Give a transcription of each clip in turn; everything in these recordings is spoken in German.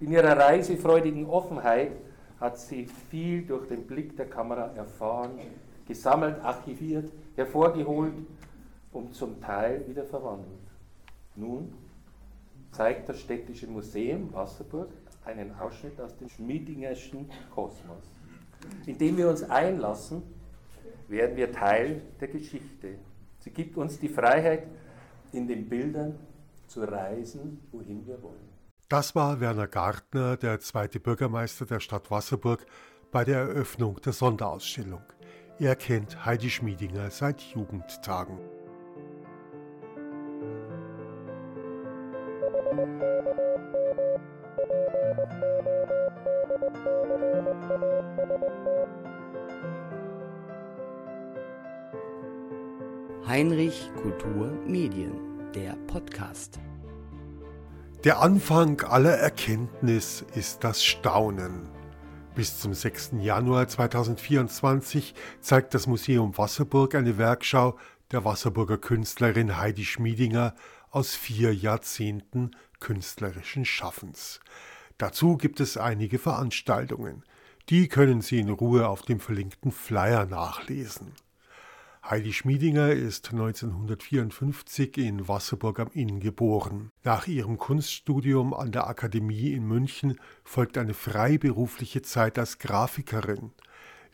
In ihrer reisefreudigen Offenheit hat sie viel durch den Blick der Kamera erfahren, gesammelt, archiviert, hervorgeholt und zum Teil wieder verwandelt. Nun zeigt das Städtische Museum Wasserburg einen Ausschnitt aus dem Schmiedingerschen Kosmos. Indem wir uns einlassen, werden wir Teil der Geschichte. Sie gibt uns die Freiheit, in den Bildern zu reisen, wohin wir wollen. Das war Werner Gartner, der zweite Bürgermeister der Stadt Wasserburg, bei der Eröffnung der Sonderausstellung. Er kennt Heidi Schmiedinger seit Jugendtagen. Heinrich Kultur Medien, der Podcast. Der Anfang aller Erkenntnis ist das Staunen. Bis zum 6. Januar 2024 zeigt das Museum Wasserburg eine Werkschau der Wasserburger Künstlerin Heidi Schmiedinger aus vier Jahrzehnten künstlerischen Schaffens. Dazu gibt es einige Veranstaltungen. Die können Sie in Ruhe auf dem verlinkten Flyer nachlesen. Heidi Schmiedinger ist 1954 in Wasserburg am Inn geboren. Nach ihrem Kunststudium an der Akademie in München folgt eine freiberufliche Zeit als Grafikerin.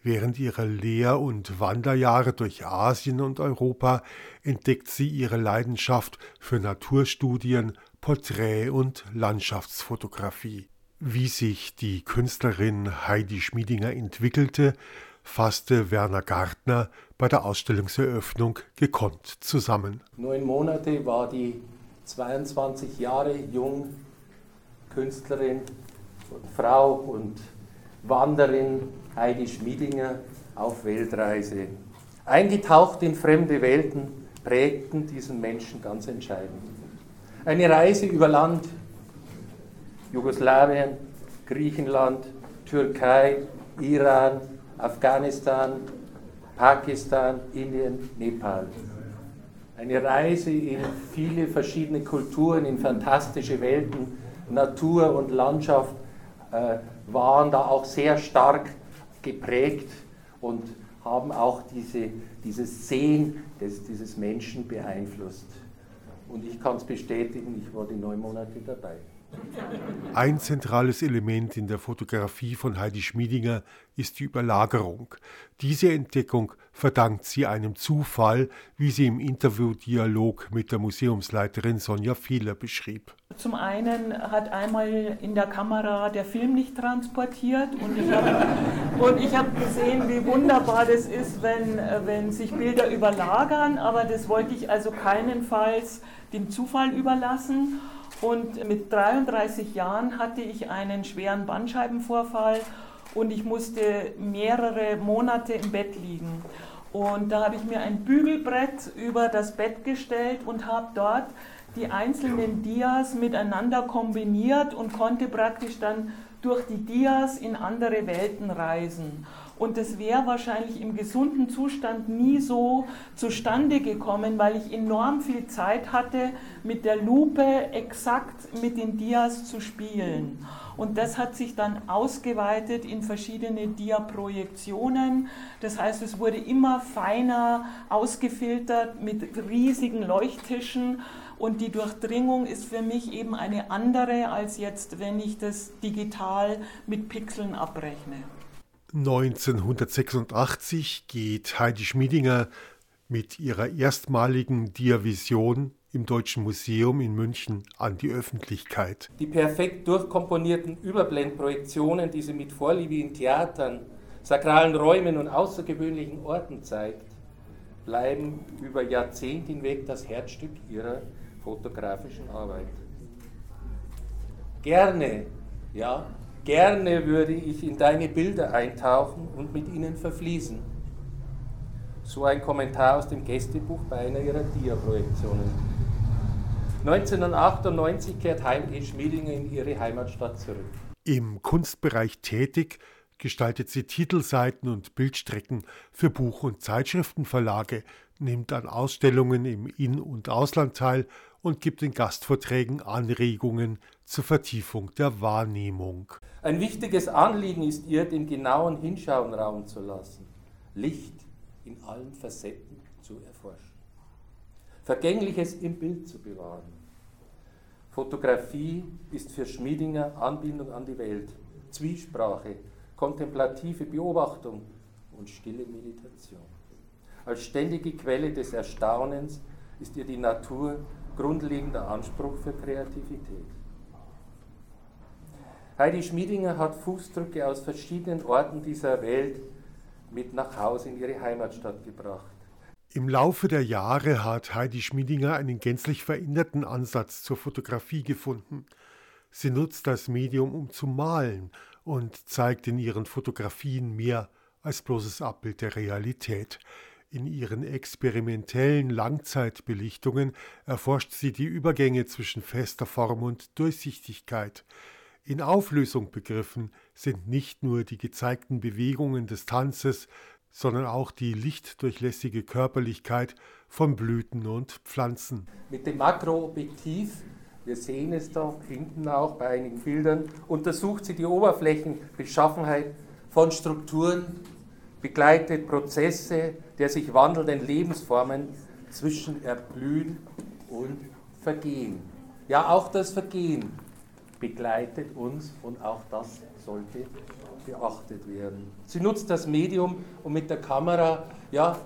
Während ihrer Lehr- und Wanderjahre durch Asien und Europa entdeckt sie ihre Leidenschaft für Naturstudien, Porträt- und Landschaftsfotografie. Wie sich die Künstlerin Heidi Schmiedinger entwickelte, fasste Werner Gartner bei der Ausstellungseröffnung gekonnt zusammen. Neun Monate war die 22 Jahre jung Künstlerin, Frau und Wanderin Heidi Schmiedinger auf Weltreise. Eingetaucht in fremde Welten prägten diesen Menschen ganz entscheidend. Eine Reise über Land, Jugoslawien, Griechenland, Türkei, Iran, Afghanistan, Pakistan, Indien, Nepal. Eine Reise in viele verschiedene Kulturen, in fantastische Welten, Natur und Landschaft äh, waren da auch sehr stark geprägt und haben auch diese, dieses Sehen des, dieses Menschen beeinflusst. Und ich kann es bestätigen, ich war die neun Monate dabei. Ein zentrales Element in der Fotografie von Heidi Schmiedinger ist die Überlagerung. Diese Entdeckung verdankt sie einem Zufall, wie sie im Interviewdialog mit der Museumsleiterin Sonja Fehler beschrieb. Zum einen hat einmal in der Kamera der Film nicht transportiert und ich habe hab gesehen, wie wunderbar das ist, wenn, wenn sich Bilder überlagern, aber das wollte ich also keinenfalls dem Zufall überlassen. Und mit 33 Jahren hatte ich einen schweren Bandscheibenvorfall und ich musste mehrere Monate im Bett liegen. Und da habe ich mir ein Bügelbrett über das Bett gestellt und habe dort die einzelnen Dias miteinander kombiniert und konnte praktisch dann durch die Dias in andere Welten reisen. Und das wäre wahrscheinlich im gesunden Zustand nie so zustande gekommen, weil ich enorm viel Zeit hatte, mit der Lupe exakt mit den Dias zu spielen. Und das hat sich dann ausgeweitet in verschiedene Dia-Projektionen. Das heißt, es wurde immer feiner ausgefiltert mit riesigen Leuchttischen. Und die Durchdringung ist für mich eben eine andere als jetzt, wenn ich das digital mit Pixeln abrechne. 1986 geht Heidi Schmiedinger mit ihrer erstmaligen Diavision im Deutschen Museum in München an die Öffentlichkeit. Die perfekt durchkomponierten Überblendprojektionen, die sie mit Vorliebe in Theatern, sakralen Räumen und außergewöhnlichen Orten zeigt, bleiben über Jahrzehnte hinweg das Herzstück ihrer fotografischen Arbeit. Gerne, ja, Gerne würde ich in deine Bilder eintauchen und mit ihnen verfließen. So ein Kommentar aus dem Gästebuch bei einer ihrer Dia-Projektionen. 1998 kehrt Heimke Schmiedinger in ihre Heimatstadt zurück. Im Kunstbereich tätig gestaltet sie Titelseiten und Bildstrecken für Buch- und Zeitschriftenverlage, nimmt an Ausstellungen im In- und Ausland teil und gibt in Gastvorträgen Anregungen zur Vertiefung der Wahrnehmung. Ein wichtiges Anliegen ist ihr, den genauen Hinschauen Raum zu lassen, Licht in allen Facetten zu erforschen, Vergängliches im Bild zu bewahren. Fotografie ist für Schmiedinger Anbindung an die Welt, Zwiesprache, kontemplative Beobachtung und stille Meditation. Als ständige Quelle des Erstaunens ist ihr die Natur grundlegender Anspruch für Kreativität. Heidi Schmiedinger hat Fußdrücke aus verschiedenen Orten dieser Welt mit nach Hause in ihre Heimatstadt gebracht. Im Laufe der Jahre hat Heidi Schmiedinger einen gänzlich veränderten Ansatz zur Fotografie gefunden. Sie nutzt das Medium, um zu malen und zeigt in ihren Fotografien mehr als bloßes Abbild der Realität. In ihren experimentellen Langzeitbelichtungen erforscht sie die Übergänge zwischen fester Form und Durchsichtigkeit. In Auflösung begriffen sind nicht nur die gezeigten Bewegungen des Tanzes, sondern auch die lichtdurchlässige Körperlichkeit von Blüten und Pflanzen. Mit dem Makroobjektiv, wir sehen es da hinten auch bei einigen Bildern, untersucht sie die Oberflächenbeschaffenheit von Strukturen, begleitet Prozesse der sich wandelnden Lebensformen zwischen Erblühen und Vergehen. Ja, auch das Vergehen begleitet uns und auch das sollte beachtet werden. Sie nutzt das Medium, um mit der Kamera, ja,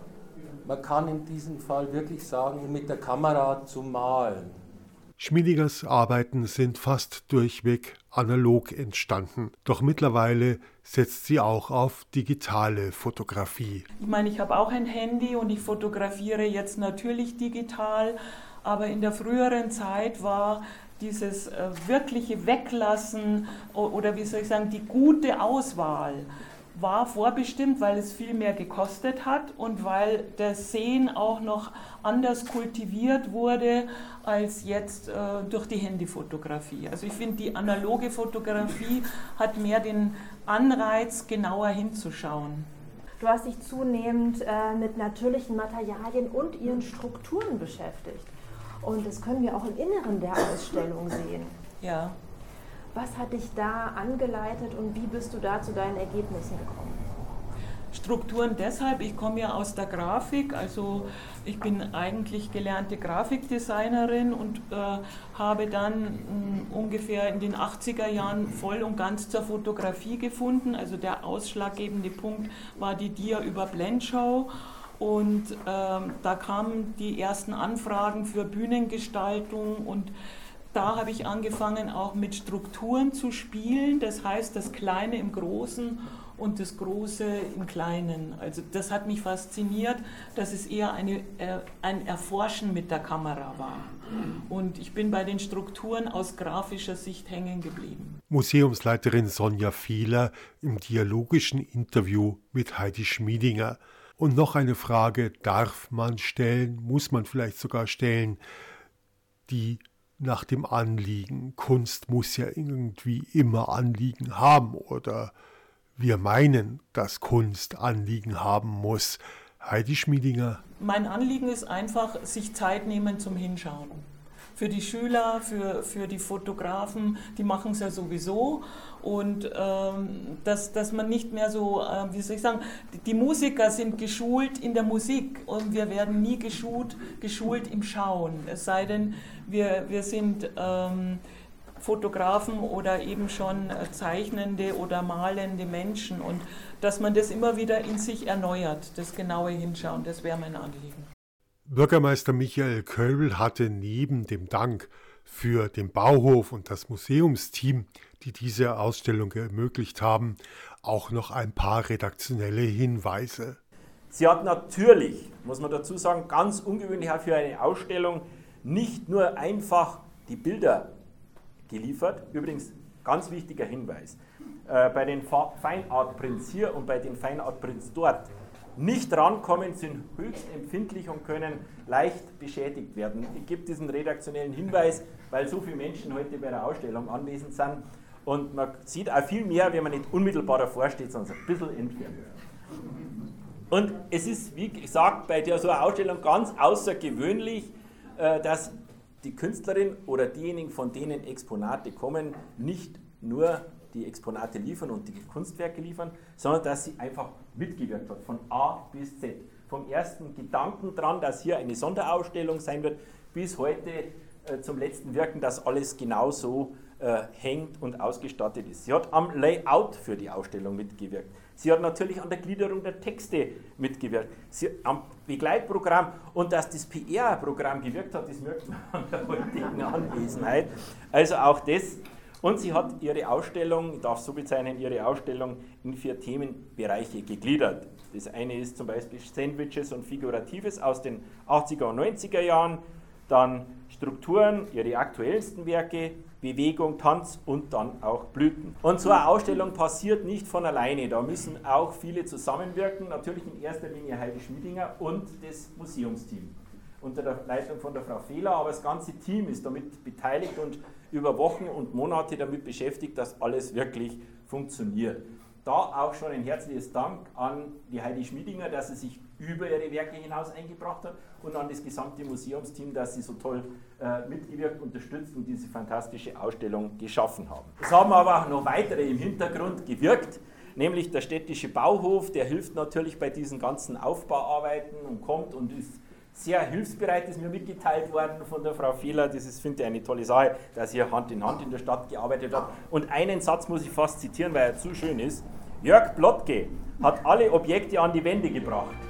man kann in diesem Fall wirklich sagen, mit der Kamera zu malen. Schmiedingers Arbeiten sind fast durchweg analog entstanden, doch mittlerweile setzt sie auch auf digitale Fotografie. Ich meine, ich habe auch ein Handy und ich fotografiere jetzt natürlich digital, aber in der früheren Zeit war dieses äh, wirkliche Weglassen oder wie soll ich sagen, die gute Auswahl war vorbestimmt, weil es viel mehr gekostet hat und weil das Sehen auch noch anders kultiviert wurde als jetzt äh, durch die Handyfotografie. Also ich finde, die analoge Fotografie hat mehr den Anreiz, genauer hinzuschauen. Du hast dich zunehmend äh, mit natürlichen Materialien und ihren Strukturen beschäftigt. Und das können wir auch im Inneren der Ausstellung sehen. Ja. Was hat dich da angeleitet und wie bist du da zu deinen Ergebnissen gekommen? Strukturen deshalb, ich komme ja aus der Grafik, also ich bin eigentlich gelernte Grafikdesignerin und äh, habe dann mh, hm, ungefähr in den 80er Jahren voll und ganz zur Fotografie gefunden. Also der ausschlaggebende Punkt war die Dia über Blendshow und ähm, da kamen die ersten Anfragen für Bühnengestaltung und da habe ich angefangen auch mit Strukturen zu spielen, das heißt das Kleine im Großen und das Große im Kleinen. Also das hat mich fasziniert, dass es eher eine, äh, ein Erforschen mit der Kamera war. Und ich bin bei den Strukturen aus grafischer Sicht hängen geblieben. Museumsleiterin Sonja Fehler im dialogischen Interview mit Heidi Schmiedinger. Und noch eine Frage darf man stellen, muss man vielleicht sogar stellen, die nach dem Anliegen. Kunst muss ja irgendwie immer Anliegen haben oder wir meinen, dass Kunst Anliegen haben muss. Heidi Schmiedinger. Mein Anliegen ist einfach, sich Zeit nehmen zum Hinschauen für die Schüler, für, für die Fotografen, die machen es ja sowieso. Und ähm, dass, dass man nicht mehr so, äh, wie soll ich sagen, die Musiker sind geschult in der Musik und wir werden nie geschult, geschult im Schauen. Es sei denn, wir, wir sind ähm, Fotografen oder eben schon zeichnende oder malende Menschen und dass man das immer wieder in sich erneuert, das genaue Hinschauen, das wäre mein Anliegen. Bürgermeister Michael Köbel hatte neben dem Dank für den Bauhof und das Museumsteam, die diese Ausstellung ermöglicht haben, auch noch ein paar redaktionelle Hinweise. Sie hat natürlich, muss man dazu sagen, ganz ungewöhnlich für eine Ausstellung nicht nur einfach die Bilder geliefert. Übrigens, ganz wichtiger Hinweis. Äh, bei den Fine Art Prints hier und bei den Fine Art Prints dort nicht rankommen, sind höchst empfindlich und können leicht beschädigt werden. Ich gebe diesen redaktionellen Hinweis, weil so viele Menschen heute bei der Ausstellung anwesend sind. Und man sieht auch viel mehr, wenn man nicht unmittelbar davor steht, sondern ein bisschen entfernt. Und es ist, wie gesagt, bei der so einer Ausstellung ganz außergewöhnlich, äh, dass die Künstlerin oder diejenigen, von denen Exponate kommen, nicht nur die Exponate liefern und die Kunstwerke liefern, sondern dass sie einfach mitgewirkt hat, von A bis Z. Vom ersten Gedanken dran, dass hier eine Sonderausstellung sein wird, bis heute äh, zum letzten Wirken, dass alles genauso äh, hängt und ausgestattet ist. Sie hat am Layout für die Ausstellung mitgewirkt. Sie hat natürlich an der Gliederung der Texte mitgewirkt. Sie am Begleitprogramm und dass das PR-Programm gewirkt hat, das merkt man an der heutigen Anwesenheit. Also auch das. Und sie hat ihre Ausstellung, ich darf so bezeichnen, ihre Ausstellung in vier Themenbereiche gegliedert. Das eine ist zum Beispiel Sandwiches und Figuratives aus den 80er und 90er Jahren, dann Strukturen, ihre aktuellsten Werke, Bewegung, Tanz und dann auch Blüten. Und so eine Ausstellung passiert nicht von alleine. Da müssen auch viele zusammenwirken. Natürlich in erster Linie Heidi Schmiedinger und das Museumsteam unter der Leitung von der Frau Fehler, aber das ganze Team ist damit beteiligt und über Wochen und Monate damit beschäftigt, dass alles wirklich funktioniert. Da auch schon ein herzliches Dank an die Heidi Schmiedinger, dass sie sich über ihre Werke hinaus eingebracht hat und an das gesamte Museumsteam, dass sie so toll äh, mitgewirkt, unterstützt und diese fantastische Ausstellung geschaffen haben. Es haben aber auch noch weitere im Hintergrund gewirkt, nämlich der städtische Bauhof, der hilft natürlich bei diesen ganzen Aufbauarbeiten und kommt und ist sehr hilfsbereit, ist mir mitgeteilt worden von der Frau Fehler. Das ist, finde ich, eine tolle Sache, dass sie Hand in Hand in der Stadt gearbeitet hat. Und einen Satz muss ich fast zitieren, weil er zu schön ist. Jörg Blottke hat alle Objekte an die Wände gebracht.